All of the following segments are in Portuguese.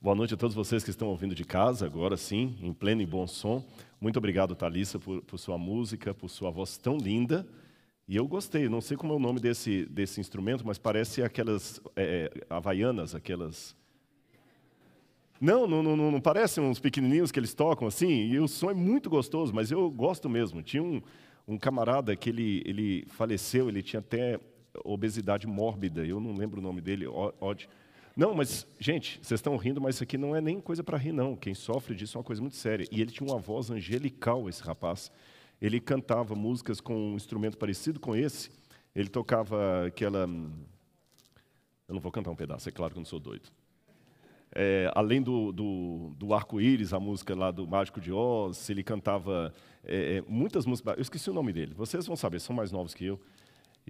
Boa noite a todos vocês que estão ouvindo de casa, agora sim, em pleno e bom som. Muito obrigado, Thalissa, por, por sua música, por sua voz tão linda. E eu gostei, não sei como é o nome desse, desse instrumento, mas parece aquelas é, havaianas, aquelas. Não, não, não, não parece uns pequenininhos que eles tocam assim? E o som é muito gostoso, mas eu gosto mesmo. Tinha um, um camarada que ele, ele faleceu, ele tinha até obesidade mórbida, eu não lembro o nome dele, Odd. Não, mas, gente, vocês estão rindo, mas isso aqui não é nem coisa para rir, não. Quem sofre disso é uma coisa muito séria. E ele tinha uma voz angelical, esse rapaz. Ele cantava músicas com um instrumento parecido com esse. Ele tocava aquela. Eu não vou cantar um pedaço, é claro que eu não sou doido. É, além do, do, do arco-íris, a música lá do Mágico de Oz, ele cantava é, é muitas músicas. Eu esqueci o nome dele, vocês vão saber, são mais novos que eu.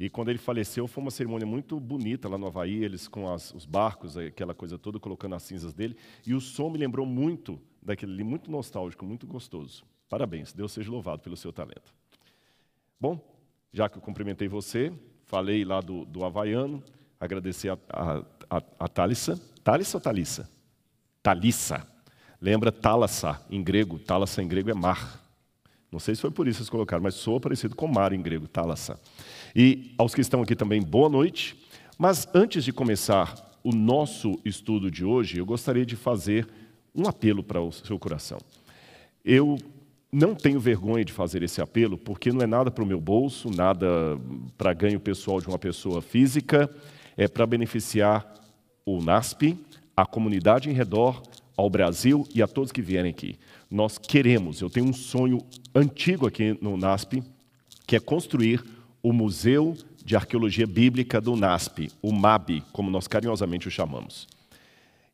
E quando ele faleceu, foi uma cerimônia muito bonita lá no Havaí, eles com as, os barcos, aquela coisa toda, colocando as cinzas dele. E o som me lembrou muito daquele ali, muito nostálgico, muito gostoso. Parabéns, Deus seja louvado pelo seu talento. Bom, já que eu cumprimentei você, falei lá do, do Havaiano, agradecer a, a, a, a Thalissa. Thalissa ou Thalissa? Thalissa. Lembra Thalassa em grego? Thalassa em grego é mar. Não sei se foi por isso que eles colocaram, mas soa parecido com mar em grego, Thalassa. E aos que estão aqui também, boa noite. Mas antes de começar o nosso estudo de hoje, eu gostaria de fazer um apelo para o seu coração. Eu não tenho vergonha de fazer esse apelo, porque não é nada para o meu bolso, nada para ganho pessoal de uma pessoa física, é para beneficiar o NASP, a comunidade em redor, ao Brasil e a todos que vierem aqui. Nós queremos, eu tenho um sonho antigo aqui no NASP, que é construir o Museu de Arqueologia Bíblica do NASP, o MAB, como nós carinhosamente o chamamos.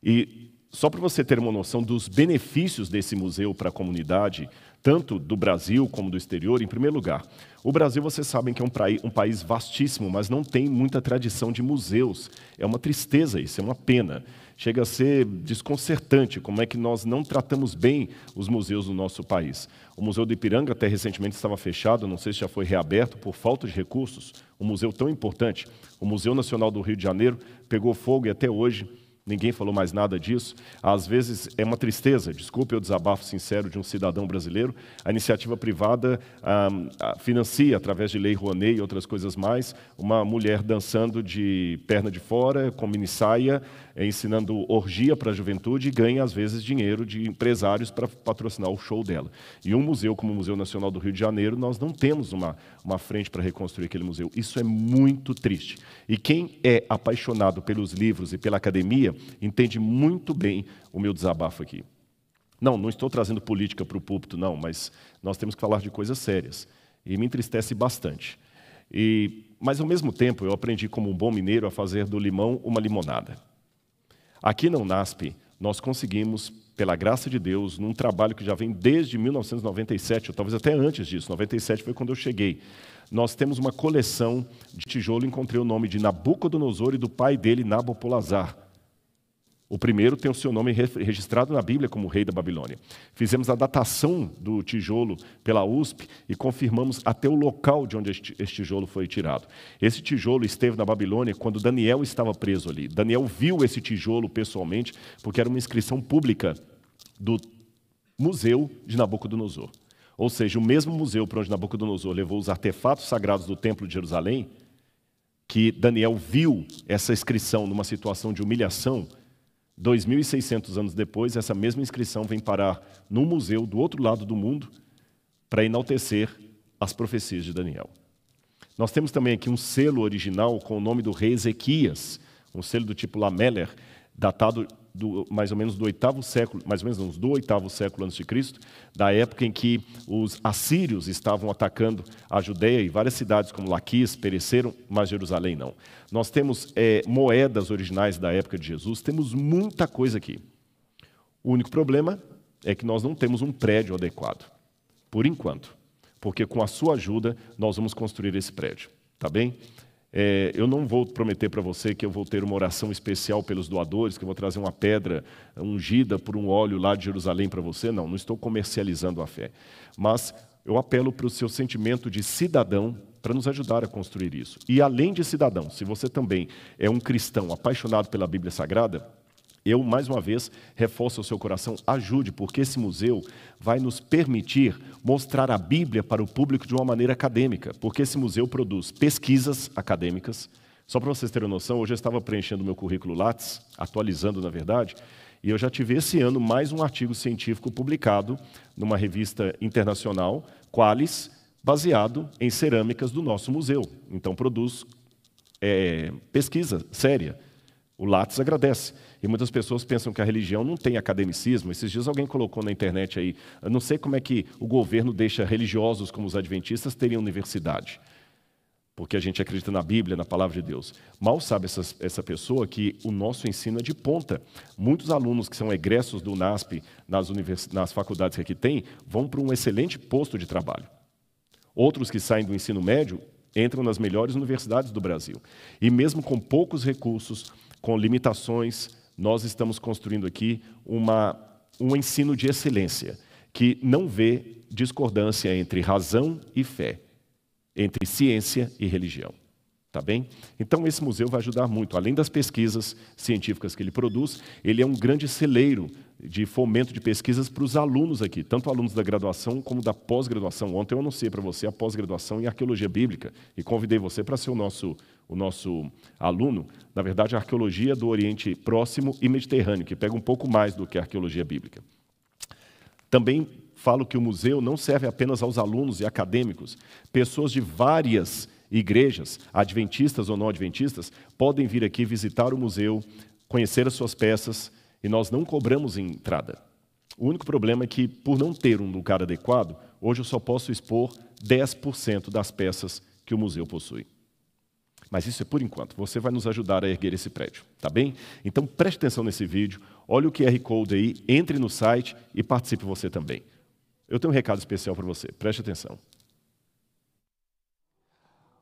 E só para você ter uma noção dos benefícios desse museu para a comunidade, tanto do Brasil como do exterior, em primeiro lugar, o Brasil, vocês sabem que é um, país vastíssimo, mas não tem muita tradição de museus. É uma tristeza isso, é uma pena. Chega a ser desconcertante como é que nós não tratamos bem os museus do nosso país. O Museu do Ipiranga até recentemente estava fechado, não sei se já foi reaberto por falta de recursos. Um museu tão importante. O Museu Nacional do Rio de Janeiro pegou fogo e até hoje ninguém falou mais nada disso. Às vezes é uma tristeza, desculpe o desabafo sincero de um cidadão brasileiro. A iniciativa privada ah, financia, através de lei Rouanet e outras coisas mais, uma mulher dançando de perna de fora, com mini saia, ensinando orgia para a juventude e ganha, às vezes, dinheiro de empresários para patrocinar o show dela. E um museu como o Museu Nacional do Rio de Janeiro, nós não temos uma, uma frente para reconstruir aquele museu. Isso é muito triste. E quem é apaixonado pelos livros e pela academia entende muito bem o meu desabafo aqui. Não, não estou trazendo política para o púlpito, não, mas nós temos que falar de coisas sérias. E me entristece bastante. E, mas, ao mesmo tempo, eu aprendi como um bom mineiro a fazer do limão uma limonada. Aqui na UNASP, nós conseguimos, pela graça de Deus, num trabalho que já vem desde 1997, ou talvez até antes disso, 97 foi quando eu cheguei. Nós temos uma coleção de tijolo, encontrei o nome de Nabucodonosor e do pai dele, Nabopolazar. O primeiro tem o seu nome registrado na Bíblia como rei da Babilônia. Fizemos a datação do tijolo pela USP e confirmamos até o local de onde este, tijolo foi tirado. Esse tijolo esteve na Babilônia quando Daniel estava preso ali. Daniel viu esse tijolo pessoalmente, porque era uma inscrição pública do Museu de Nabucodonosor. Ou seja, o mesmo museu para onde Nabucodonosor levou os artefatos sagrados do Templo de Jerusalém, que Daniel viu essa inscrição numa situação de humilhação, 2.600 anos depois, essa mesma inscrição vem parar num museu do outro lado do mundo para enaltecer as profecias de Daniel. Nós temos também aqui um selo original com o nome do rei Ezequias, um selo do tipo Lameller, datado do, mais ou menos do oitavo século, mais ou menos do oitavo século antes de Cristo, da época em que os assírios estavam atacando a Judéia e várias cidades como Laquis pereceram, mas Jerusalém não. Nós temos é, moedas originais da época de Jesus, temos muita coisa aqui. O único problema é que nós não temos um prédio adequado, por enquanto, porque com a sua ajuda nós vamos construir esse prédio, tá bem? É, eu não vou prometer para você que eu vou ter uma oração especial pelos doadores, que eu vou trazer uma pedra ungida por um óleo lá de Jerusalém para você. Não, não estou comercializando a fé. Mas eu apelo para o seu sentimento de cidadão para nos ajudar a construir isso. E além de cidadão, se você também é um cristão apaixonado pela Bíblia Sagrada, Eu, mais uma vez, reforço o seu coração, ajude, porque esse museu vai nos permitir mostrar a Bíblia para o público de uma maneira acadêmica, porque esse museu produz pesquisas acadêmicas. Só para vocês terem noção, hoje eu estava preenchendo meu currículo Lattes, atualizando, na verdade, e eu já tive esse ano mais um artigo científico publicado numa revista internacional, Qualis, baseado em cerâmicas do nosso museu. Então, produz é, pesquisa séria. O Lattes agradece. E muitas pessoas pensam que a religião não tem academicismo. Esses dias alguém colocou na internet aí, eu não sei como é que o governo deixa religiosos como os adventistas terem universidade. Porque a gente acredita na Bíblia, na palavra de Deus. Mal sabe essa, essa pessoa que o nosso ensino é de ponta. Muitos alunos que são egressos do NASP, nas, nas faculdades que aqui tem, vão para um excelente posto de trabalho. Outros que saem do ensino médio entram nas melhores universidades do Brasil. E mesmo com poucos recursos, com limitações, nós estamos construindo aqui uma, um ensino de excelência, que não vê discordância entre razão e fé, entre ciência e religião. Tá bem? Então, esse museu vai ajudar muito. Além das pesquisas científicas que ele produz, ele é um grande celeiro de fomento de pesquisas para os alunos aqui, tanto alunos da graduação como da pós-graduação. Ontem eu anunciei para você a pós-graduação em arqueologia bíblica e convidei você para ser o nosso, o nosso aluno. Na verdade, a arqueologia do Oriente Próximo e Mediterrâneo, que pega um pouco mais do que a arqueologia bíblica. Também falo que o museu não serve apenas aos alunos e acadêmicos, pessoas de várias igrejas, adventistas ou não adventistas, podem vir aqui visitar o museu, conhecer as suas peças, e nós não cobramos entrada. O único problema é que, por não ter um lugar adequado, hoje eu só posso expor 10% das peças que o museu possui. Mas isso é por enquanto. Você vai nos ajudar a erguer esse prédio, tá bem? Então preste atenção nesse vídeo, olhe o QR Code aí, entre no site e participe você também. Eu tenho um recado especial para você, preste atenção.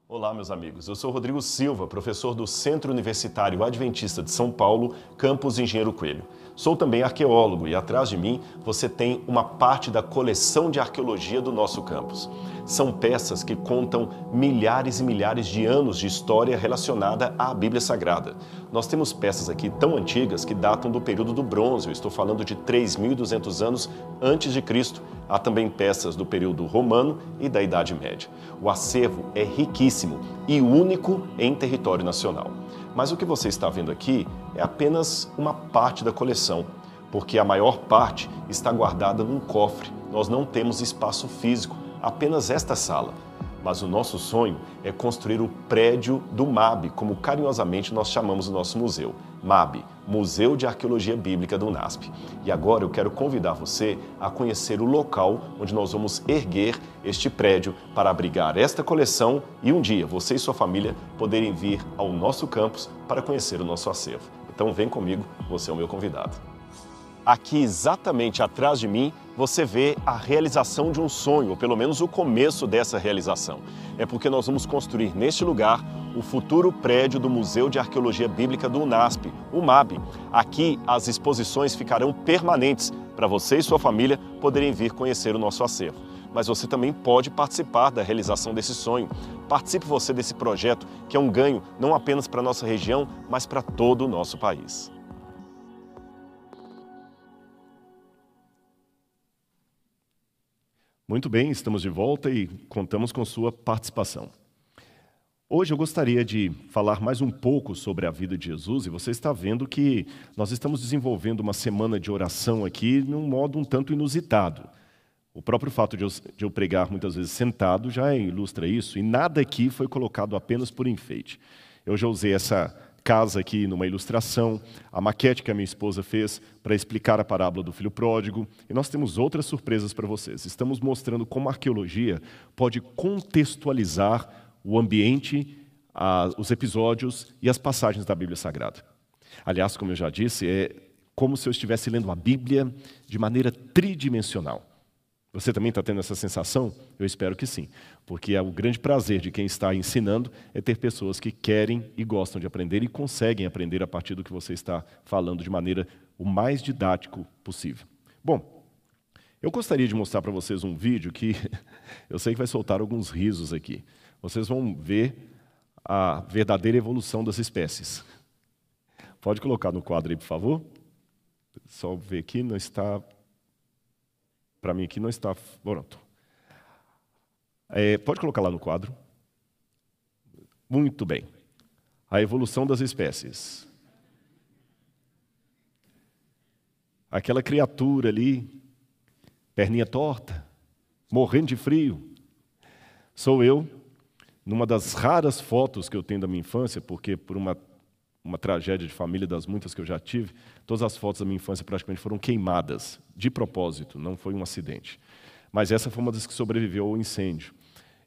Olá, meus amigos. Eu sou Rodrigo Silva, professor do Centro Universitário Adventista de São Paulo, campus Engenheiro Coelho. Sou também arqueólogo e atrás de mim você tem uma parte da coleção de arqueologia do nosso campus. São peças que contam milhares e milhares de anos de história relacionada à Bíblia Sagrada. Nós temos peças aqui tão antigas que datam do período do bronze, eu estou falando de 3.200 anos antes de Cristo. Há também peças do período romano e da Idade Média. O acervo é riquíssimo e único em território nacional. Mas o que você está vendo aqui é apenas uma parte da coleção, porque a maior parte está guardada num cofre. Nós não temos espaço físico, apenas esta sala. Mas o nosso sonho é construir o prédio do MAB, como carinhosamente nós chamamos o nosso museu. MAB, Museu de Arqueologia Bíblica do UNASP. E agora eu quero convidar você a conhecer o local onde nós vamos erguer este prédio para abrigar esta coleção e um dia você e sua família poderem vir ao nosso campus para conhecer o nosso acervo. Então vem comigo, você é o meu convidado. Aqui exatamente atrás de mim você vê a realização de um sonho, ou pelo menos o começo dessa realização. É porque nós vamos construir neste lugar o futuro prédio do Museu de Arqueologia Bíblica do UNASP, o MAB. Aqui as exposições ficarão permanentes para você e sua família poderem vir conhecer o nosso acervo. Mas você também pode participar da realização desse sonho. Participe você desse projeto, que é um ganho não apenas para a nossa região, mas para todo o nosso país. Muito bem, estamos de volta e contamos com sua participação. Hoje eu gostaria de falar mais um pouco sobre a vida de Jesus e você está vendo que nós estamos desenvolvendo uma semana de oração aqui num modo um tanto inusitado. O próprio fato de eu, de eu pregar muitas vezes sentado já ilustra isso e nada aqui foi colocado apenas por enfeite. Eu já usei essa casa aqui numa ilustração, a maquete que a minha esposa fez para explicar a parábola do filho pródigo, e nós temos outras surpresas para vocês. Estamos mostrando como a arqueologia pode contextualizar o ambiente, a, os episódios e as passagens da Bíblia Sagrada. Aliás, como eu já disse, é como se eu estivesse lendo a Bíblia de maneira tridimensional. Você também está tendo essa sensação? Eu espero que sim, porque é o grande prazer de quem está ensinando é ter pessoas que querem e gostam de aprender e conseguem aprender a partir do que você está falando de maneira o mais didático possível. Bom, eu gostaria de mostrar para vocês um vídeo que eu sei que vai soltar alguns risos aqui. Vocês vão ver a verdadeira evolução das espécies. Pode colocar no quadro aí, por favor? Só ver aqui, não está. Para mim aqui não está. Pronto. É, pode colocar lá no quadro. Muito bem. A evolução das espécies. Aquela criatura ali, perninha torta, morrendo de frio. Sou eu, numa das raras fotos que eu tenho da minha infância, porque por uma, uma tragédia de família das muitas que eu já tive, todas as fotos da minha infância praticamente foram queimadas, de propósito, não foi um acidente. Mas essa foi uma das que sobreviveu ao incêndio.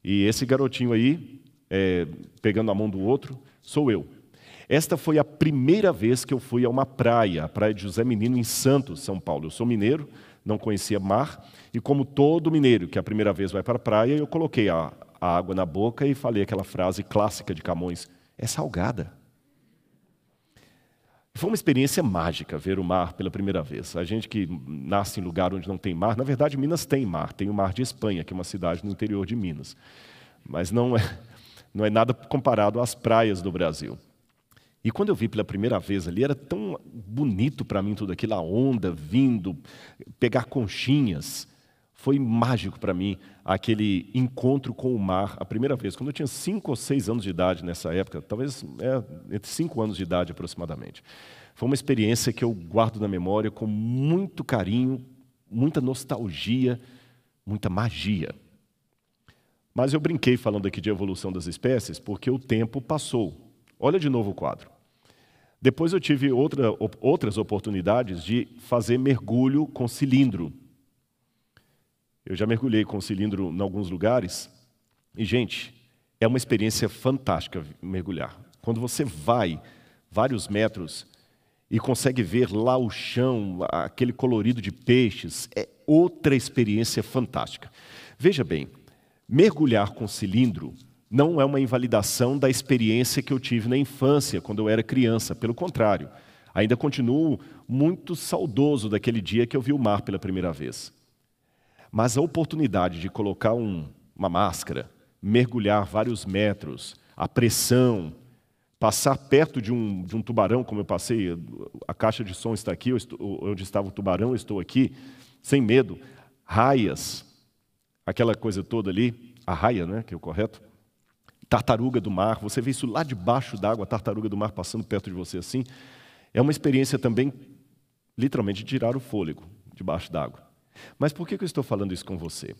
E esse garotinho aí, é, pegando a mão do outro, sou eu. Esta foi a primeira vez que eu fui a uma praia, a praia de José Menino, em Santos, São Paulo. Eu sou mineiro, não conhecia mar, e como todo mineiro que a primeira vez vai para a praia, eu coloquei a, a água na boca e falei aquela frase clássica de Camões: é salgada. Foi uma experiência mágica ver o mar pela primeira vez. A gente que nasce em lugar onde não tem mar, na verdade, Minas tem mar, tem o Mar de Espanha, que é uma cidade no interior de Minas. Mas não é, não é nada comparado às praias do Brasil. E quando eu vi pela primeira vez ali, era tão bonito para mim tudo aquilo, a onda vindo, pegar conchinhas. Foi mágico para mim aquele encontro com o mar, a primeira vez, quando eu tinha cinco ou seis anos de idade nessa época, talvez é, entre cinco anos de idade aproximadamente. Foi uma experiência que eu guardo na memória com muito carinho, muita nostalgia, muita magia. Mas eu brinquei falando aqui de evolução das espécies porque o tempo passou. Olha de novo o quadro. Depois eu tive outra, outras oportunidades de fazer mergulho com cilindro. Eu já mergulhei com cilindro em alguns lugares. E, gente, é uma experiência fantástica mergulhar. Quando você vai vários metros e consegue ver lá o chão, aquele colorido de peixes, é outra experiência fantástica. Veja bem, mergulhar com cilindro não é uma invalidação da experiência que eu tive na infância, quando eu era criança. Pelo contrário, ainda continuo muito saudoso daquele dia que eu vi o mar pela primeira vez. Mas a oportunidade de colocar um, uma máscara, mergulhar vários metros, a pressão, passar perto de um, de um tubarão, como eu passei, a caixa de som está aqui, estou, onde estava o tubarão, eu estou aqui, sem medo, raias, aquela coisa toda ali, a raia, né, que é o correto, tartaruga do mar, você vê isso lá debaixo d'água, a tartaruga do mar passando perto de você assim. É uma experiência também, literalmente, de tirar o fôlego debaixo d'água. Mas por que eu estou falando isso com você?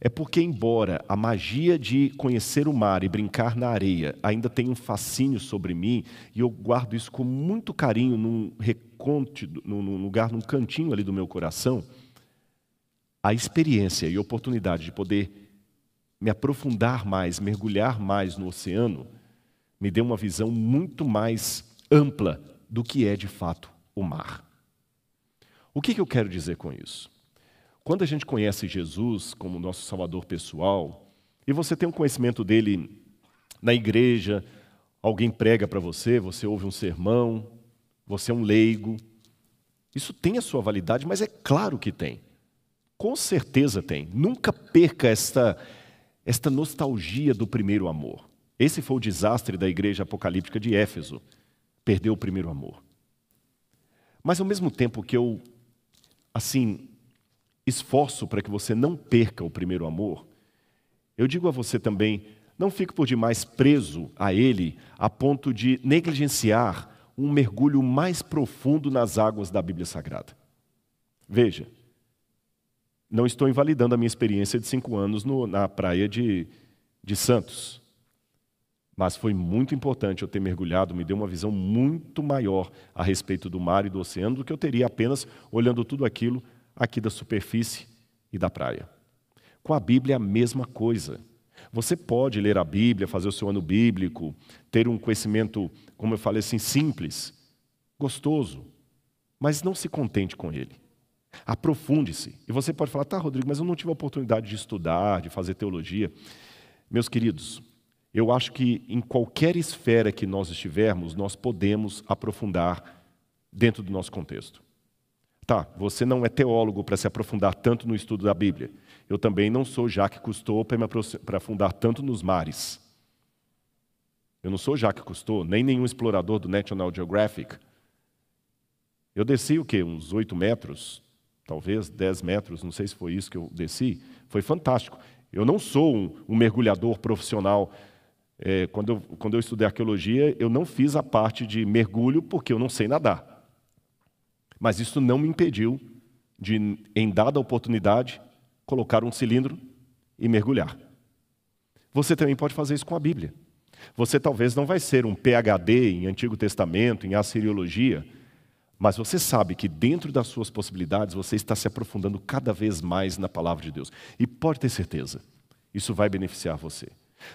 É porque, embora a magia de conhecer o mar e brincar na areia ainda tenha um fascínio sobre mim, e eu guardo isso com muito carinho num reconte, num lugar, num cantinho ali do meu coração, a experiência e a oportunidade de poder me aprofundar mais, mergulhar mais no oceano, me deu uma visão muito mais ampla do que é de fato o mar. O que, eu quero dizer com isso? Quando a gente conhece Jesus como nosso Salvador pessoal, e você tem um conhecimento dele na igreja, alguém prega para você, você ouve um sermão, você é um leigo, isso tem a sua validade, mas é claro que tem. Com certeza tem. Nunca perca esta, esta nostalgia do primeiro amor. Esse foi o desastre da igreja apocalíptica de Éfeso. Perdeu o primeiro amor. Mas ao mesmo tempo que eu, assim, esforço para que você não perca o primeiro amor, eu digo a você também, não fique por demais preso a ele a ponto de negligenciar um mergulho mais profundo nas águas da Bíblia Sagrada. Veja, não estou invalidando a minha experiência de cinco anos no, na praia de, de Santos. Mas foi muito importante eu ter mergulhado, me deu uma visão muito maior a respeito do mar e do oceano do que eu teria apenas olhando tudo aquilo aqui da superfície e da praia. Com a Bíblia é a mesma coisa. Você pode ler a Bíblia, fazer o seu ano bíblico, ter um conhecimento, como eu falei assim, simples, gostoso, mas não se contente com ele. Aprofunde-se. E você pode falar, tá, Rodrigo, mas eu não tive a oportunidade de estudar, de fazer teologia. Meus queridos, eu acho que em qualquer esfera que nós estivermos, nós podemos aprofundar dentro do nosso contexto. Tá, você não é teólogo para se aprofundar tanto no estudo da Bíblia. Eu também não sou Jacques Cousteau para me aprofundar tanto nos mares. Eu não sou Jacques Cousteau, nem nenhum explorador do National Geographic. Eu desci o quê? Uns oito metros, talvez dez metros, não sei se foi isso que eu desci. Foi fantástico. Eu não sou um, um mergulhador profissional. É, quando, eu, quando eu estudei arqueologia, eu não fiz a parte de mergulho porque eu não sei nadar. Mas isso não me impediu de, em dada oportunidade, colocar um cilindro e mergulhar. Você também pode fazer isso com a Bíblia. Você talvez não vai ser um PhD em Antigo Testamento, em Assiriologia, mas você sabe que dentro das suas possibilidades você está se aprofundando cada vez mais na palavra de Deus. E pode ter certeza, isso vai beneficiar você.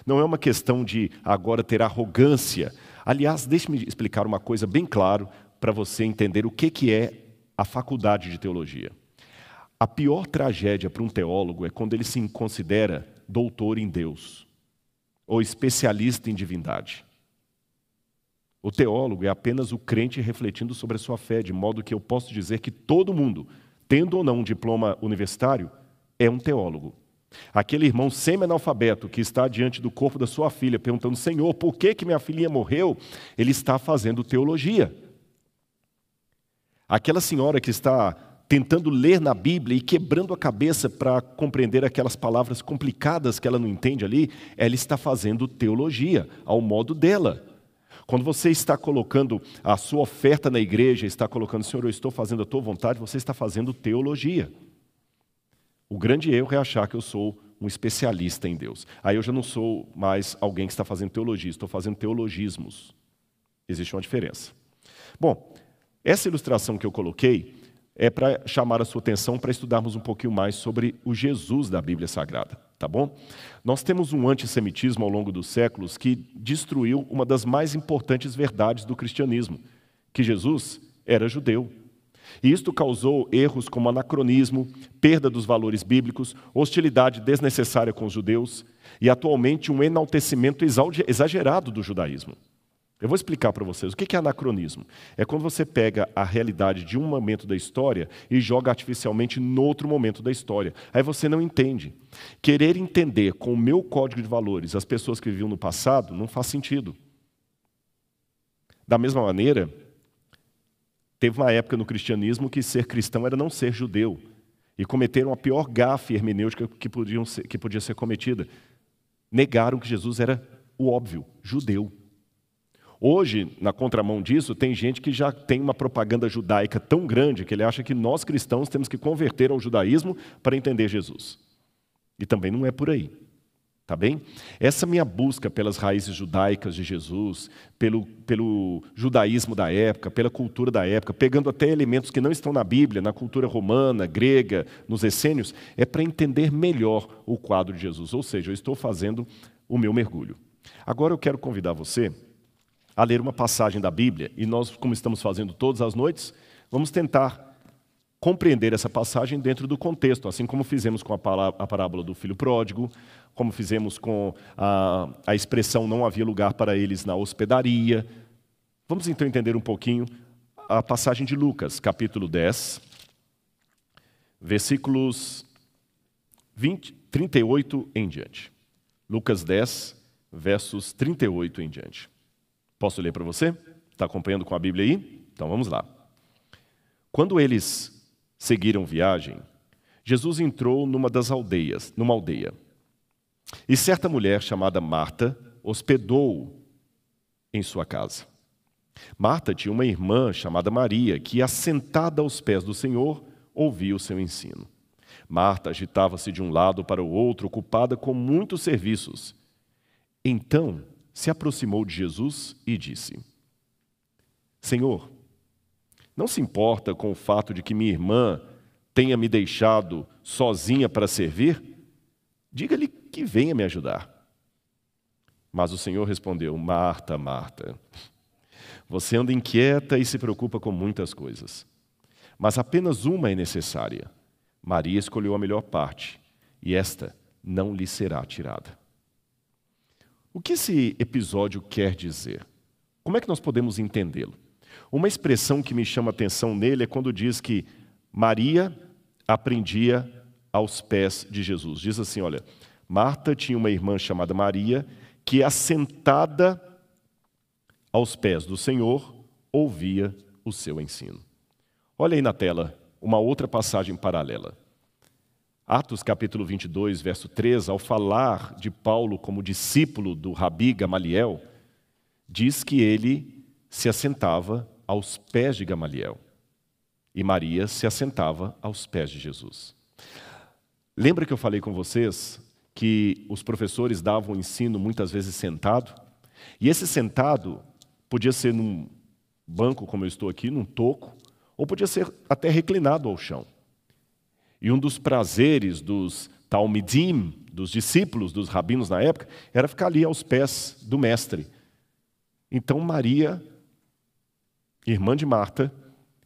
Não é uma questão de agora ter arrogância. Aliás, deixe-me explicar uma coisa bem claro para você entender o que, que é a faculdade de teologia. A pior tragédia para um teólogo é quando ele se considera doutor em Deus ou especialista em divindade. O teólogo é apenas o crente refletindo sobre a sua fé, de modo que eu posso dizer que todo mundo, tendo ou não um diploma universitário, é um teólogo. Aquele irmão semi-analfabeto que está diante do corpo da sua filha, perguntando: Senhor, por que, que minha filhinha morreu? Ele está fazendo teologia. Aquela senhora que está tentando ler na Bíblia e quebrando a cabeça para compreender aquelas palavras complicadas que ela não entende ali, ela está fazendo teologia, ao modo dela. Quando você está colocando a sua oferta na igreja, está colocando, Senhor, eu estou fazendo a tua vontade, você está fazendo teologia. O grande erro é achar que eu sou um especialista em Deus. Aí eu já não sou mais alguém que está fazendo teologia, estou fazendo teologismos. Existe uma diferença. Bom, essa ilustração que eu coloquei é para chamar a sua atenção para estudarmos um pouquinho mais sobre o Jesus da Bíblia Sagrada tá bom? Nós temos um antissemitismo ao longo dos séculos que destruiu uma das mais importantes verdades do cristianismo, que Jesus era judeu. E isto causou erros como anacronismo, perda dos valores bíblicos, hostilidade desnecessária com os judeus e atualmente um enaltecimento exagerado do judaísmo. Eu vou explicar para vocês o que é anacronismo. É quando você pega a realidade de um momento da história e joga artificialmente no outro momento da história. Aí você não entende. Querer entender com o meu código de valores as pessoas que viviam no passado não faz sentido. Da mesma maneira, teve uma época no cristianismo que ser cristão era não ser judeu. E cometeram a pior gafe hermenêutica que, podiam ser, que podia ser cometida. Negaram que Jesus era o óbvio, judeu. Hoje, na contramão disso, tem gente que já tem uma propaganda judaica tão grande que ele acha que nós cristãos temos que converter ao judaísmo para entender Jesus. E também não é por aí. Tá bem? Essa minha busca pelas raízes judaicas de Jesus, pelo, pelo judaísmo da época, pela cultura da época, pegando até elementos que não estão na Bíblia, na cultura romana, grega, nos essênios, é para entender melhor o quadro de Jesus. Ou seja, eu estou fazendo o meu mergulho. Agora eu quero convidar você a ler uma passagem da Bíblia, e nós, como estamos fazendo todas as noites, vamos tentar compreender essa passagem dentro do contexto, assim como fizemos com a parábola do filho pródigo, como fizemos com a, a expressão não havia lugar para eles na hospedaria. Vamos então entender um pouquinho a passagem de Lucas, capítulo 10, versículos 20, 38 em diante. Lucas 10, versos 38 em diante. Posso ler para você? Está acompanhando com a Bíblia aí? Então vamos lá. Quando eles seguiram viagem, Jesus entrou numa das aldeias, numa aldeia. E certa mulher chamada Marta hospedou-o em sua casa. Marta tinha uma irmã chamada Maria, que, assentada aos pés do Senhor, ouvia o seu ensino. Marta agitava-se de um lado para o outro, ocupada com muitos serviços. Então se aproximou de Jesus e disse: Senhor, não se importa com o fato de que minha irmã tenha me deixado sozinha para servir? Diga-lhe que venha me ajudar. Mas o Senhor respondeu: Marta, Marta, você anda inquieta e se preocupa com muitas coisas, mas apenas uma é necessária. Maria escolheu a melhor parte, e esta não lhe será tirada. O que esse episódio quer dizer? Como é que nós podemos entendê-lo? Uma expressão que me chama atenção nele é quando diz que Maria aprendia aos pés de Jesus. Diz assim: olha, Marta tinha uma irmã chamada Maria que, assentada aos pés do Senhor, ouvia o seu ensino. Olha aí na tela uma outra passagem paralela. Atos capítulo 22, verso 3, ao falar de Paulo como discípulo do Rabi Gamaliel, diz que ele se assentava aos pés de Gamaliel e Maria se assentava aos pés de Jesus. Lembra que eu falei com vocês que os professores davam o ensino muitas vezes sentado? E esse sentado podia ser num banco, como eu estou aqui, num toco, ou podia ser até reclinado ao chão. E um dos prazeres dos talmidim, dos discípulos, dos rabinos na época, era ficar ali aos pés do mestre. Então Maria, irmã de Marta,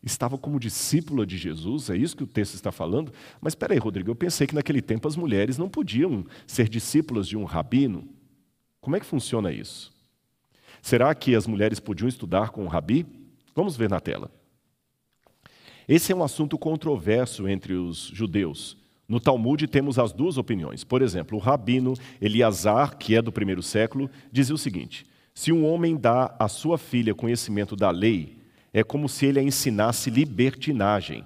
estava como discípula de Jesus, é isso que o texto está falando? Mas espera aí, Rodrigo, eu pensei que naquele tempo as mulheres não podiam ser discípulas de um rabino. Como é que funciona isso? Será que as mulheres podiam estudar com o rabi? Vamos ver na tela. Esse é um assunto controverso entre os judeus. No Talmud temos as duas opiniões. Por exemplo, o rabino Eliasar, que é do primeiro século, dizia o seguinte: se um homem dá à sua filha conhecimento da lei, é como se ele a ensinasse libertinagem.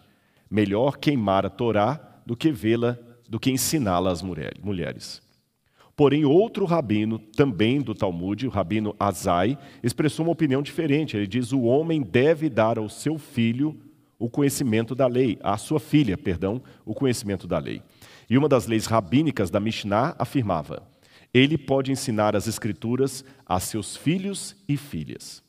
Melhor queimar a Torá do que vê-la, do que ensiná-la às mulheres. Porém, outro rabino, também do Talmud, o rabino Azai, expressou uma opinião diferente. Ele diz: o homem deve dar ao seu filho o conhecimento da lei, à sua filha, perdão, o conhecimento da lei. E uma das leis rabínicas da Mishnah afirmava: ele pode ensinar as escrituras a seus filhos e filhas.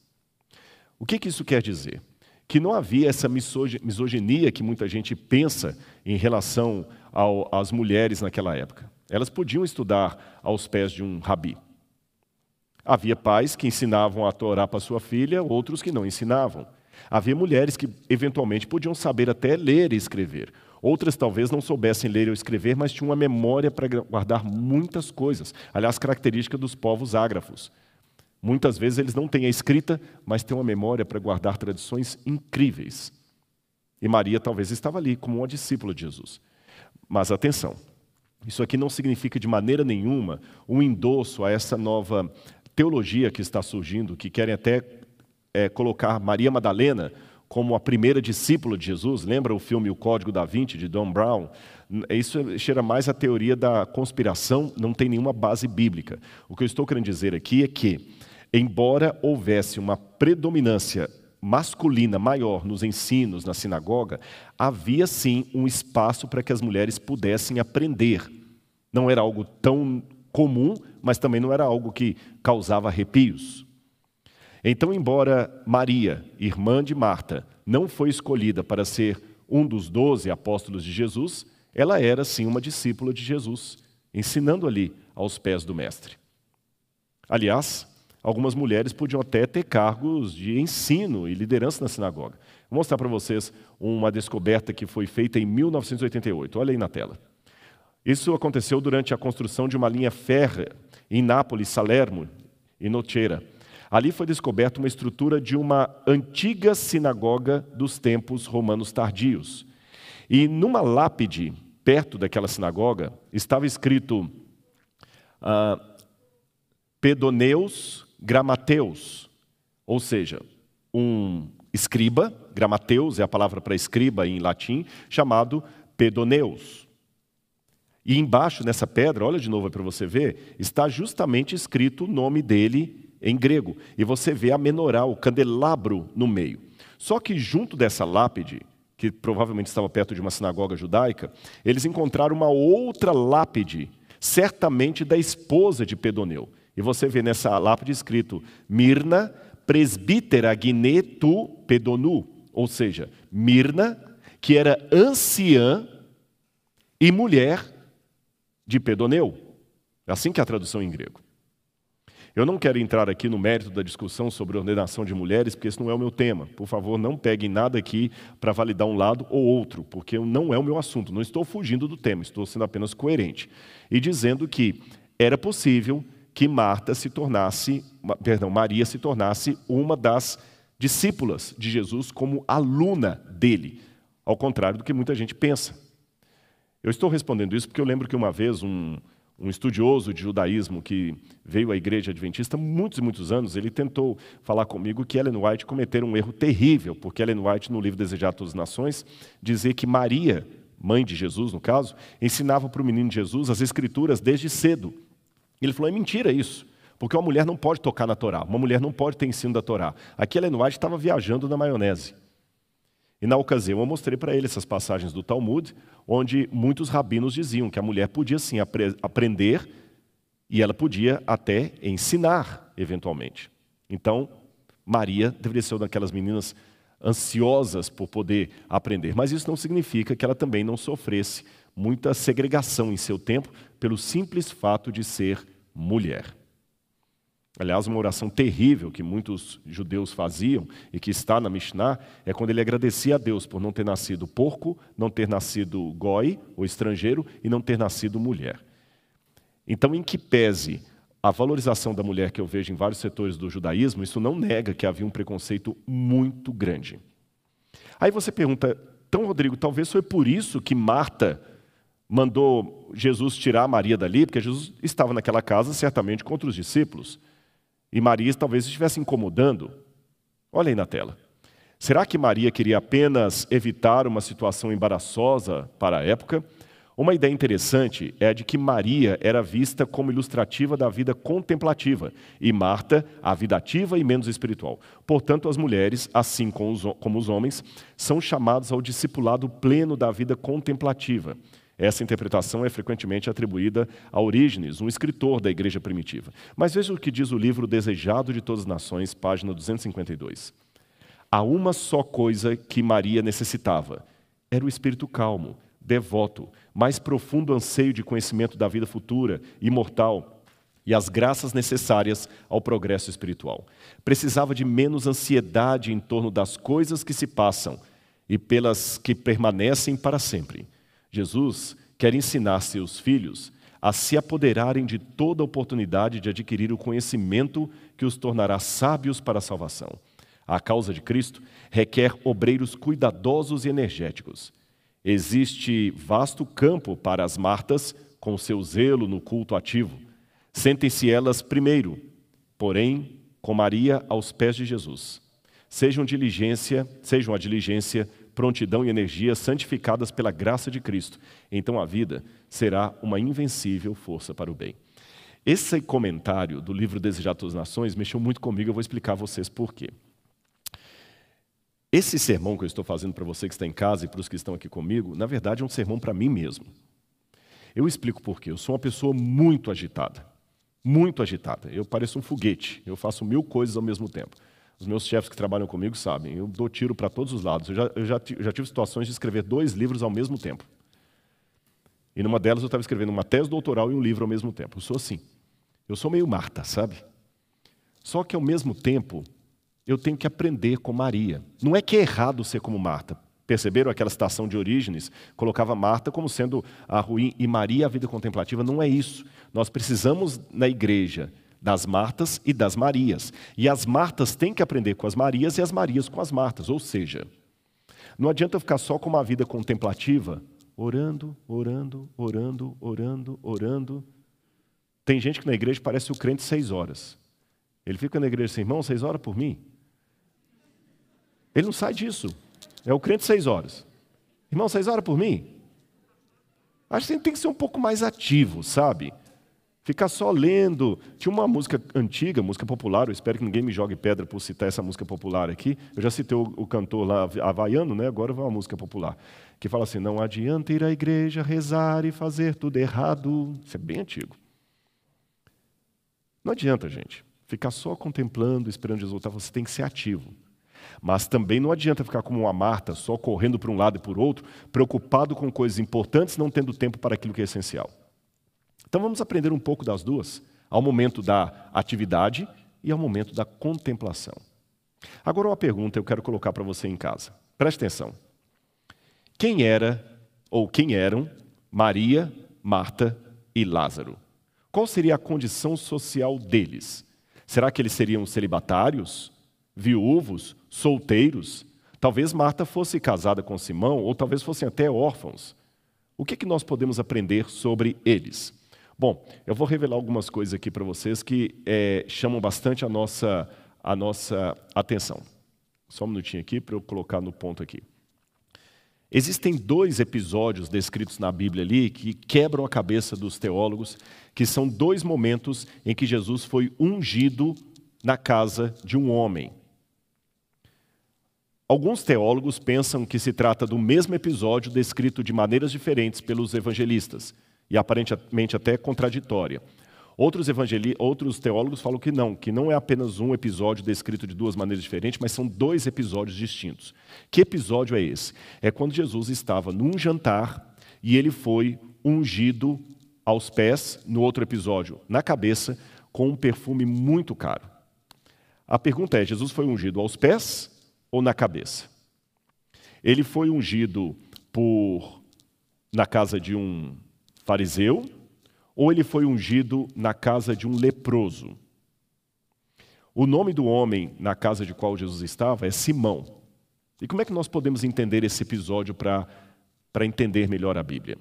O que, que isso quer dizer? Que não havia essa misoginia que muita gente pensa em relação ao, às mulheres naquela época. Elas podiam estudar aos pés de um rabi. Havia pais que ensinavam a Torá para sua filha, outros que não ensinavam. Havia mulheres que eventualmente podiam saber até ler e escrever. Outras talvez não soubessem ler ou escrever, mas tinham uma memória para guardar muitas coisas. Aliás, característica dos povos ágrafos. Muitas vezes eles não têm a escrita, mas têm uma memória para guardar tradições incríveis. E Maria talvez estava ali como uma discípula de Jesus. Mas atenção, isso aqui não significa de maneira nenhuma um endosso a essa nova teologia que está surgindo, que querem até é, colocar Maria Madalena como a primeira discípula de Jesus. Lembra o filme O Código da Vinci, de Don Brown? Isso cheira mais a teoria da conspiração, não tem nenhuma base bíblica. O que eu estou querendo dizer aqui é que embora houvesse uma predominância masculina maior nos ensinos na sinagoga, havia sim um espaço para que as mulheres pudessem aprender. Não era algo tão comum, mas também não era algo que causava arrepios. Então, embora Maria, irmã de Marta, não foi escolhida para ser um dos doze apóstolos de Jesus, ela era sim uma discípula de Jesus, ensinando ali aos pés do Mestre. Aliás, algumas mulheres podiam até ter cargos de ensino e liderança na sinagoga. Vou mostrar para vocês uma descoberta que foi feita em 1988. Olha aí na tela. Isso aconteceu durante a construção de uma linha férrea em Nápoles, Salerno e Nocera. Ali foi descoberta uma estrutura de uma antiga sinagoga dos tempos romanos tardios. E numa lápide perto daquela sinagoga estava escrito uh, Pedoneus gramateus, ou seja, um escriba, gramateus é a palavra para escriba em latim, chamado pedoneus. E embaixo nessa pedra, olha de novo para você ver, está justamente escrito o nome dele em grego. E você vê a menorá, o candelabro no meio. Só que junto dessa lápide, que provavelmente estava perto de uma sinagoga judaica, eles encontraram uma outra lápide, certamente da esposa de Pedoneu. E você vê nessa lápide escrito Mirna presbítera tu pedonu, ou seja, Mirna, que era anciã e mulher de Pedoneu. É assim que é a tradução em grego. Eu não quero entrar aqui no mérito da discussão sobre ordenação de mulheres, porque esse não é o meu tema. Por favor, não peguem nada aqui para validar um lado ou outro, porque não é o meu assunto. Não estou fugindo do tema, estou sendo apenas coerente. E dizendo que era possível que Marta se tornasse, perdão, Maria se tornasse uma das discípulas de Jesus como aluna dele, ao contrário do que muita gente pensa. Eu estou respondendo isso porque eu lembro que uma vez um, um estudioso de judaísmo que veio à igreja adventista muitos e muitos anos, ele tentou falar comigo que Ellen White cometeu um erro terrível, porque Ellen White, no livro Desejar Todas as Nações, dizia que Maria, mãe de Jesus, no caso, ensinava para o menino Jesus as escrituras desde cedo. Ele falou: é mentira isso, porque uma mulher não pode tocar na Torá, uma mulher não pode ter ensino da Torá. Aqui Ellen White estava viajando na maionese. E na ocasião eu mostrei para ele essas passagens do Talmud, onde muitos rabinos diziam que a mulher podia sim apre aprender e ela podia até ensinar, eventualmente. Então, Maria deveria ser uma daquelas meninas ansiosas por poder aprender, mas isso não significa que ela também não sofresse muita segregação em seu tempo pelo simples fato de ser mulher. Aliás, uma oração terrível que muitos judeus faziam e que está na Mishnah é quando ele agradecia a Deus por não ter nascido porco, não ter nascido goi, ou estrangeiro, e não ter nascido mulher. Então, em que pese a valorização da mulher que eu vejo em vários setores do judaísmo, isso não nega que havia um preconceito muito grande. Aí você pergunta, então, Rodrigo, talvez foi por isso que Marta mandou Jesus tirar Maria dali, porque Jesus estava naquela casa certamente contra os discípulos. E Maria talvez estivesse incomodando. Olha aí na tela. Será que Maria queria apenas evitar uma situação embaraçosa para a época? Uma ideia interessante é a de que Maria era vista como ilustrativa da vida contemplativa e Marta, a vida ativa e menos espiritual. Portanto, as mulheres, assim como os homens, são chamados ao discipulado pleno da vida contemplativa. Essa interpretação é frequentemente atribuída a Orígenes, um escritor da igreja primitiva. Mas veja o que diz o livro Desejado de Todas as Nações, página 252. Há uma só coisa que Maria necessitava: era o espírito calmo, devoto, mais profundo anseio de conhecimento da vida futura, imortal, e as graças necessárias ao progresso espiritual. Precisava de menos ansiedade em torno das coisas que se passam e pelas que permanecem para sempre. Jesus quer ensinar seus filhos a se apoderarem de toda oportunidade de adquirir o conhecimento que os tornará sábios para a salvação. A causa de Cristo requer obreiros cuidadosos e energéticos. Existe vasto campo para as Martas com seu zelo no culto ativo. Sentem-se elas primeiro, porém, com Maria aos pés de Jesus. Sejam diligência, sejam a diligência prontidão e energia santificadas pela graça de Cristo. Então a vida será uma invencível força para o bem. Esse comentário do livro Desejar Todas as Nações mexeu muito comigo, eu vou explicar a vocês por quê. Esse sermão que eu estou fazendo para você que está em casa e para os que estão aqui comigo, na verdade é um sermão para mim mesmo. Eu explico por quê. Eu sou uma pessoa muito agitada. Muito agitada. Eu pareço um foguete. Eu faço mil coisas ao mesmo tempo. Os meus chefes que trabalham comigo sabem, eu dou tiro para todos os lados. Eu já, eu já, já tive situações de escrever dois livros ao mesmo tempo. E numa delas eu estava escrevendo uma tese doutoral e um livro ao mesmo tempo. Eu sou assim. Eu sou meio Marta, sabe? Só que ao mesmo tempo eu tenho que aprender com Maria. Não é que é errado ser como Marta. Perceberam aquela citação de Orígenes? Colocava Marta como sendo a ruim e Maria a vida contemplativa. Não é isso. Nós precisamos, na igreja, das Martas e das Marias. E as Martas têm que aprender com as Marias e as Marias com as Martas. Ou seja, não adianta ficar só com uma vida contemplativa, orando, orando, orando, orando, orando. Tem gente que na igreja parece o crente seis horas. Ele fica na igreja assim, irmão, seis horas por mim? Ele não sai disso. É o crente seis horas. Irmão, seis horas por mim? Acho que tem que ser um pouco mais ativo, sabe? Ficar só lendo. Tinha uma música antiga, música popular, eu espero que ninguém me jogue pedra por citar essa música popular aqui. Eu já citei o, cantor lá, havaiano, né? agora vai uma música popular, que fala assim: Não adianta ir à igreja, rezar e fazer tudo errado. Isso é bem antigo. Não adianta, gente, ficar só contemplando, esperando Jesus voltar, você tem que ser ativo. Mas também não adianta ficar como uma Marta, só correndo para um lado e para o outro, preocupado com coisas importantes, não tendo tempo para aquilo que é essencial. Então vamos aprender um pouco das duas, ao momento da atividade e ao momento da contemplação. Agora uma pergunta eu quero colocar para você em casa. Preste atenção. Quem era ou quem eram Maria, Marta e Lázaro? Qual seria a condição social deles? Será que eles seriam celibatários, viúvos, solteiros? Talvez Marta fosse casada com Simão, ou talvez fossem até órfãos. O que, é que nós podemos aprender sobre eles? Bom, eu vou revelar algumas coisas aqui para vocês que é, chamam bastante a nossa, a nossa atenção. Só um minutinho aqui para eu colocar no ponto aqui. Existem dois episódios descritos na Bíblia ali que quebram a cabeça dos teólogos, que são dois momentos em que Jesus foi ungido na casa de um homem. Alguns teólogos pensam que se trata do mesmo episódio descrito de maneiras diferentes pelos evangelistas, e aparentemente até contraditória. Outros, outros teólogos falam que não, que não é apenas um episódio descrito de duas maneiras diferentes, mas são dois episódios distintos. Que episódio é esse? É quando Jesus estava num jantar e ele foi ungido aos pés, no outro episódio, na cabeça, com um perfume muito caro. A pergunta é: Jesus foi ungido aos pés ou na cabeça? Ele foi ungido por na casa de um fariseu ou ele foi ungido na casa de um leproso. O nome do homem na casa de qual Jesus estava é Simão. E como é que nós podemos entender esse episódio para entender melhor a Bíblia?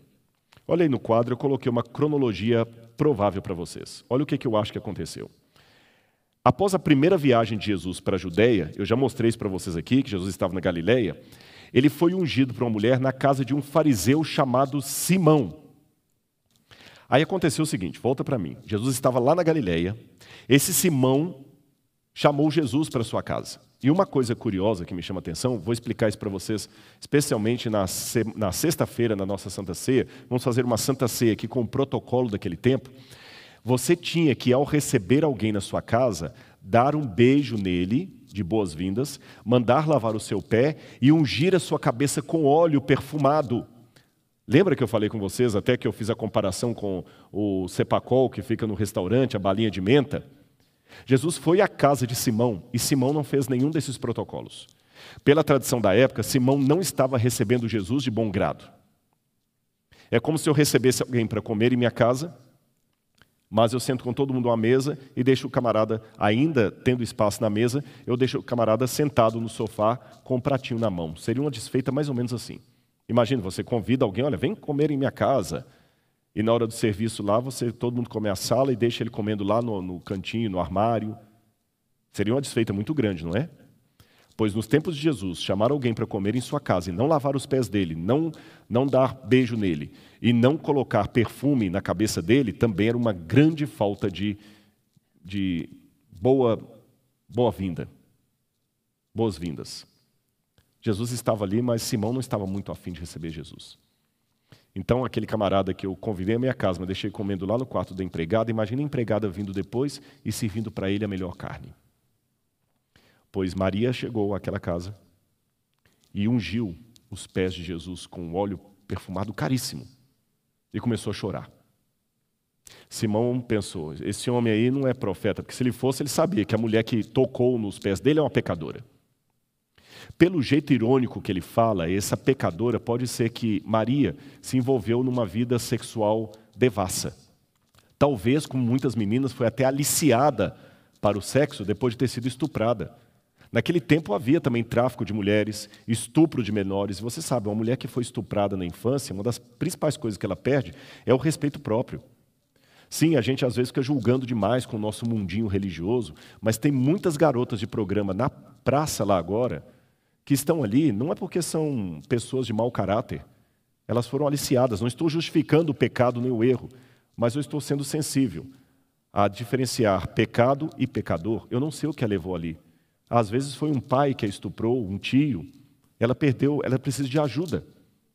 Olha aí no quadro, eu coloquei uma cronologia provável para vocês. Olha o que, que eu acho que aconteceu. Após a primeira viagem de Jesus para a Judéia, eu já mostrei isso para vocês aqui, que Jesus estava na Galileia, ele foi ungido por uma mulher na casa de um fariseu chamado Simão. Aí aconteceu o seguinte, volta para mim. Jesus estava lá na Galileia. Esse Simão chamou Jesus para sua casa. E uma coisa curiosa que me chama a atenção, vou explicar isso para vocês, especialmente na, na sexta-feira, na nossa Santa Ceia. Vamos fazer uma Santa Ceia aqui com o protocolo daquele tempo. Você tinha que, ao receber alguém na sua casa, dar um beijo nele, de boas-vindas, mandar lavar o seu pé e ungir a sua cabeça com óleo perfumado. Lembra que eu falei com vocês, até que eu fiz a comparação com o cepacol que fica no restaurante, a balinha de menta? Jesus foi à casa de Simão e Simão não fez nenhum desses protocolos. Pela tradição da época, Simão não estava recebendo Jesus de bom grado. É como se eu recebesse alguém para comer em minha casa, mas eu sento com todo mundo à mesa e deixo o camarada, ainda tendo espaço na mesa, eu deixo o camarada sentado no sofá com um pratinho na mão. Seria uma desfeita mais ou menos assim. Imagina, você convida alguém, olha, vem comer em minha casa. E na hora do serviço lá, você todo mundo come a sala e deixa ele comendo lá no, no cantinho, no armário. Seria uma desfeita muito grande, não é? Pois nos tempos de Jesus, chamar alguém para comer em sua casa e não lavar os pés dele, não, não dar beijo nele e não colocar perfume na cabeça dele, também era uma grande falta de, de boa, boa vinda, boas-vindas. Jesus estava ali, mas Simão não estava muito afim de receber Jesus. Então, aquele camarada que eu convidei à minha casa, mas deixei comendo lá no quarto da empregada, imagina a empregada vindo depois e servindo para ele a melhor carne. Pois Maria chegou àquela casa e ungiu os pés de Jesus com um óleo perfumado caríssimo e começou a chorar. Simão pensou: esse homem aí não é profeta, porque se ele fosse, ele sabia que a mulher que tocou nos pés dele é uma pecadora. Pelo jeito irônico que ele fala, essa pecadora pode ser que Maria se envolveu numa vida sexual devassa. Talvez, como muitas meninas, foi até aliciada para o sexo depois de ter sido estuprada. Naquele tempo havia também tráfico de mulheres, estupro de menores. Você sabe, uma mulher que foi estuprada na infância, uma das principais coisas que ela perde é o respeito próprio. Sim, a gente às vezes fica julgando demais com o nosso mundinho religioso, mas tem muitas garotas de programa na praça lá agora que estão ali não é porque são pessoas de mau caráter, elas foram aliciadas. Não estou justificando o pecado nem o erro, mas eu estou sendo sensível a diferenciar pecado e pecador. Eu não sei o que a levou ali. Às vezes foi um pai que a estuprou, um tio. Ela perdeu, ela precisa de ajuda,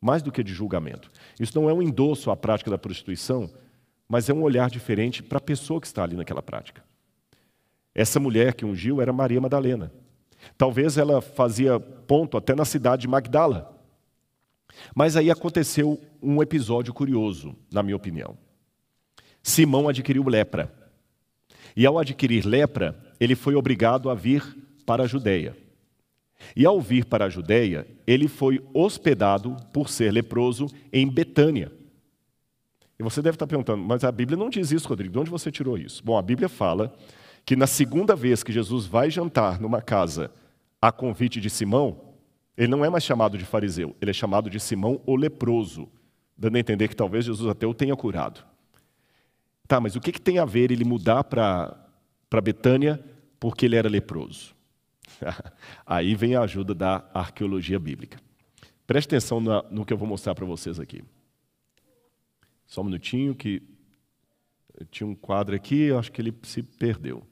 mais do que de julgamento. Isso não é um endosso à prática da prostituição, mas é um olhar diferente para a pessoa que está ali naquela prática. Essa mulher que ungiu era Maria Madalena. Talvez ela fazia ponto até na cidade de Magdala. Mas aí aconteceu um episódio curioso, na minha opinião. Simão adquiriu lepra. E ao adquirir lepra, ele foi obrigado a vir para a Judéia. E ao vir para a Judéia, ele foi hospedado, por ser leproso, em Betânia. E você deve estar perguntando, mas a Bíblia não diz isso, Rodrigo, de onde você tirou isso? Bom, a Bíblia fala que na segunda vez que Jesus vai jantar numa casa a convite de Simão, ele não é mais chamado de fariseu, ele é chamado de Simão o leproso, dando a entender que talvez Jesus até o tenha curado. Tá, mas o que, que tem a ver ele mudar para Betânia porque ele era leproso? Aí vem a ajuda da arqueologia bíblica. Preste atenção no que eu vou mostrar para vocês aqui. Só um minutinho que tinha um quadro aqui, eu acho que ele se perdeu.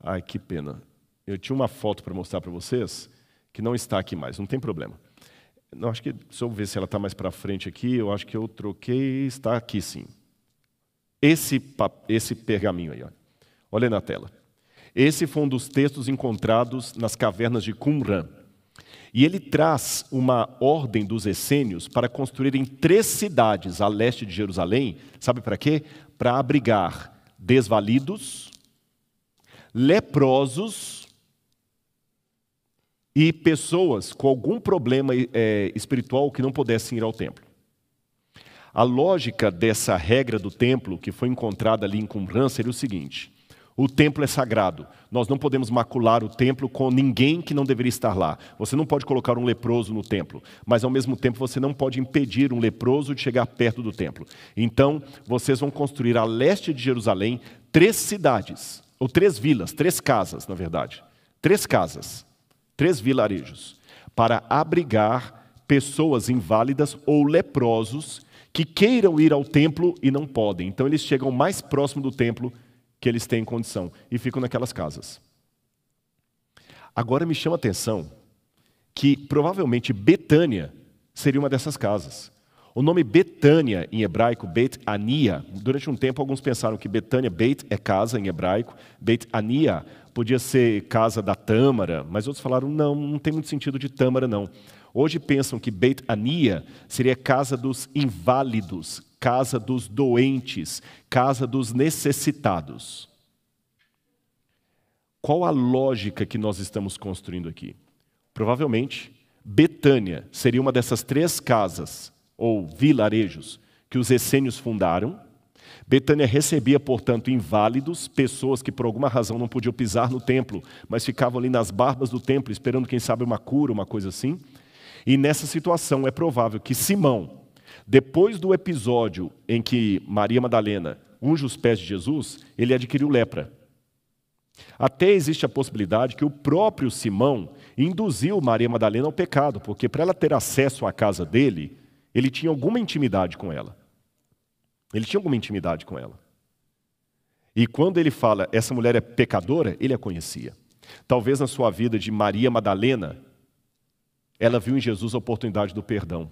Ai, que pena. Eu tinha uma foto para mostrar para vocês que não está aqui mais, não tem problema. Não, acho que, se eu ver se ela está mais para frente aqui, eu acho que eu troquei, está aqui sim. Esse, esse pergaminho aí, olha. olha na tela. Esse foi um dos textos encontrados nas cavernas de Qumran. E ele traz uma ordem dos essênios para construírem três cidades a leste de Jerusalém. Sabe para quê? Para abrigar desvalidos, leprosos e pessoas com algum problema é, espiritual que não pudessem ir ao templo. A lógica dessa regra do templo, que foi encontrada ali em Qumran, seria o seguinte: o templo é sagrado. Nós não podemos macular o templo com ninguém que não deveria estar lá. Você não pode colocar um leproso no templo, mas ao mesmo tempo você não pode impedir um leproso de chegar perto do templo. Então, vocês vão construir a leste de Jerusalém três cidades, ou três vilas, três casas, na verdade. Três casas, três vilarejos, para abrigar pessoas inválidas ou leprosos que queiram ir ao templo e não podem. Então eles chegam mais próximo do templo que eles têm condição e ficam naquelas casas. Agora me chama a atenção que provavelmente Betânia seria uma dessas casas. O nome Betânia em hebraico, Beit Ania, durante um tempo alguns pensaram que Betânia, Beit é casa em hebraico, Beit Ania podia ser casa da Tâmara, mas outros falaram não, não tem muito sentido de Tâmara não. Hoje pensam que Beit Ania seria casa dos inválidos, casa dos doentes, casa dos necessitados. Qual a lógica que nós estamos construindo aqui? Provavelmente, Betânia seria uma dessas três casas ou vilarejos que os essênios fundaram. Betânia recebia, portanto, inválidos, pessoas que por alguma razão não podiam pisar no templo, mas ficavam ali nas barbas do templo esperando, quem sabe, uma cura, uma coisa assim. E nessa situação é provável que Simão, depois do episódio em que Maria Madalena unge os pés de Jesus, ele adquiriu lepra. Até existe a possibilidade que o próprio Simão induziu Maria Madalena ao pecado, porque para ela ter acesso à casa dele, ele tinha alguma intimidade com ela. Ele tinha alguma intimidade com ela. E quando ele fala, essa mulher é pecadora, ele a conhecia. Talvez na sua vida de Maria Madalena, ela viu em Jesus a oportunidade do perdão.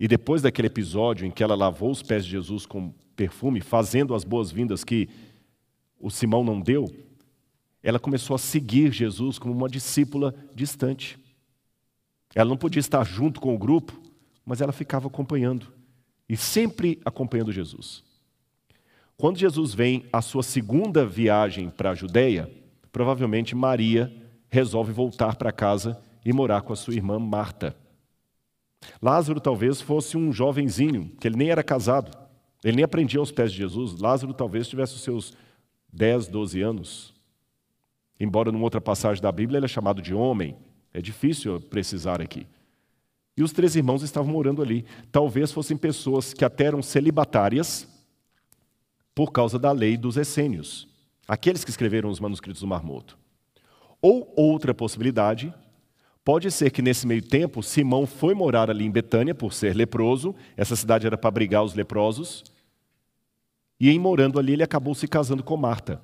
E depois daquele episódio em que ela lavou os pés de Jesus com perfume, fazendo as boas-vindas que o Simão não deu, ela começou a seguir Jesus como uma discípula distante. Ela não podia estar junto com o grupo, mas ela ficava acompanhando e sempre acompanhando Jesus. Quando Jesus vem à sua segunda viagem para a Judéia, provavelmente Maria resolve voltar para casa e morar com a sua irmã Marta. Lázaro talvez fosse um jovenzinho, que ele nem era casado, ele nem aprendia aos pés de Jesus. Lázaro talvez tivesse os seus 10, 12 anos. Embora numa outra passagem da Bíblia ele é chamado de homem, é difícil precisar aqui. E os três irmãos estavam morando ali. Talvez fossem pessoas que até eram celibatárias por causa da lei dos essênios, aqueles que escreveram os manuscritos do Mar Morto. Ou outra possibilidade Pode ser que nesse meio tempo Simão foi morar ali em Betânia por ser leproso, essa cidade era para abrigar os leprosos, e em morando ali ele acabou se casando com Marta.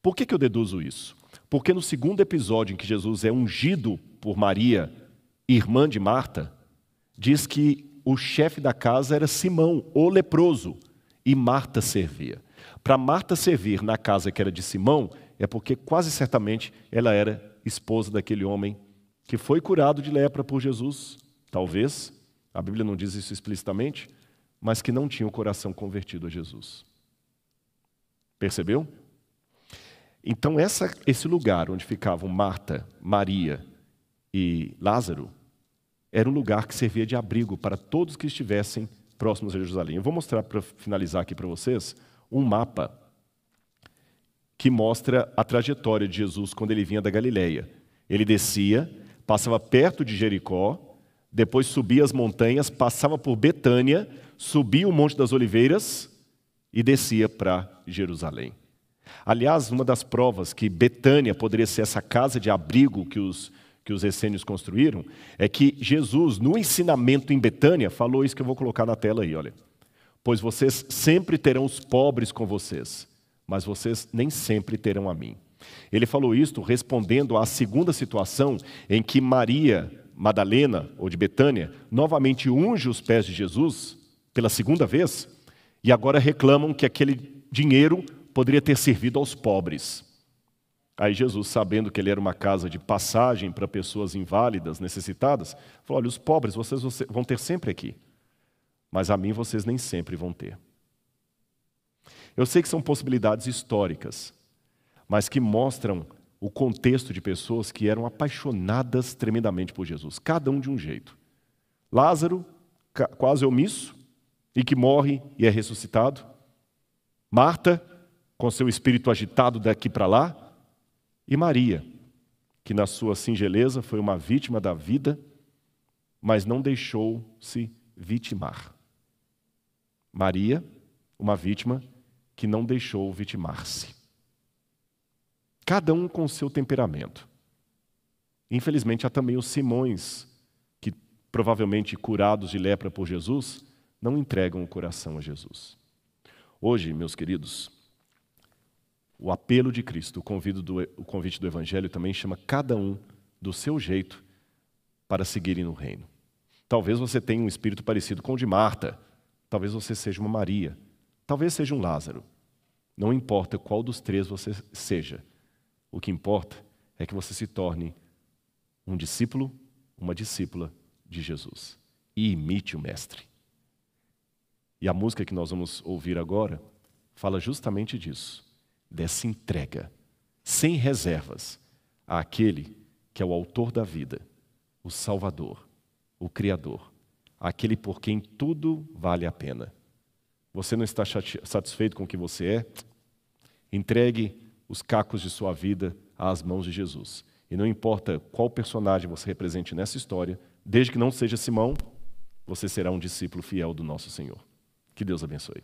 Por que, que eu deduzo isso? Porque no segundo episódio em que Jesus é ungido por Maria, irmã de Marta, diz que o chefe da casa era Simão, o leproso, e Marta servia. Para Marta servir na casa que era de Simão, é porque quase certamente ela era esposa daquele homem que foi curado de lepra por Jesus, talvez, a Bíblia não diz isso explicitamente, mas que não tinha o coração convertido a Jesus. Percebeu? Então, essa, esse lugar onde ficavam Marta, Maria e Lázaro, era um lugar que servia de abrigo para todos que estivessem próximos a Jerusalém. Eu vou mostrar, para finalizar aqui para vocês, um mapa que mostra a trajetória de Jesus quando ele vinha da Galileia. Ele descia, passava perto de Jericó, depois subia as montanhas, passava por Betânia, subia o Monte das Oliveiras e descia para Jerusalém. Aliás, uma das provas que Betânia poderia ser essa casa de abrigo que os, que os essênios construíram é que Jesus, no ensinamento em Betânia, falou isso que eu vou colocar na tela aí, olha. Pois vocês sempre terão os pobres com vocês, mas vocês nem sempre terão a mim. Ele falou isto respondendo à segunda situação em que Maria Madalena, ou de Betânia, novamente unge os pés de Jesus pela segunda vez, e agora reclamam que aquele dinheiro poderia ter servido aos pobres. Aí Jesus, sabendo que ele era uma casa de passagem para pessoas inválidas, necessitadas, falou: olha, os pobres vocês vão ter sempre aqui, mas a mim vocês nem sempre vão ter. Eu sei que são possibilidades históricas, mas que mostram o contexto de pessoas que eram apaixonadas tremendamente por Jesus, cada um de um jeito. Lázaro, quase omisso, e que morre e é ressuscitado. Marta, com seu espírito agitado daqui para lá, e Maria, que na sua singeleza foi uma vítima da vida, mas não deixou-se vitimar. Maria, uma vítima que não deixou vitimar-se. Cada um com seu temperamento. Infelizmente, há também os Simões, que provavelmente curados de lepra por Jesus, não entregam o coração a Jesus. Hoje, meus queridos, o apelo de Cristo, o, do, o convite do Evangelho também chama cada um do seu jeito para seguirem no reino. Talvez você tenha um espírito parecido com o de Marta, talvez você seja uma Maria, talvez seja um Lázaro. Não importa qual dos três você seja, o que importa é que você se torne um discípulo, uma discípula de Jesus e imite o Mestre. E a música que nós vamos ouvir agora fala justamente disso dessa entrega, sem reservas, àquele que é o autor da vida, o Salvador, o Criador, aquele por quem tudo vale a pena. Você não está satisfeito com o que você é? Entregue os cacos de sua vida às mãos de Jesus. E não importa qual personagem você represente nessa história, desde que não seja Simão, você será um discípulo fiel do nosso Senhor. Que Deus abençoe.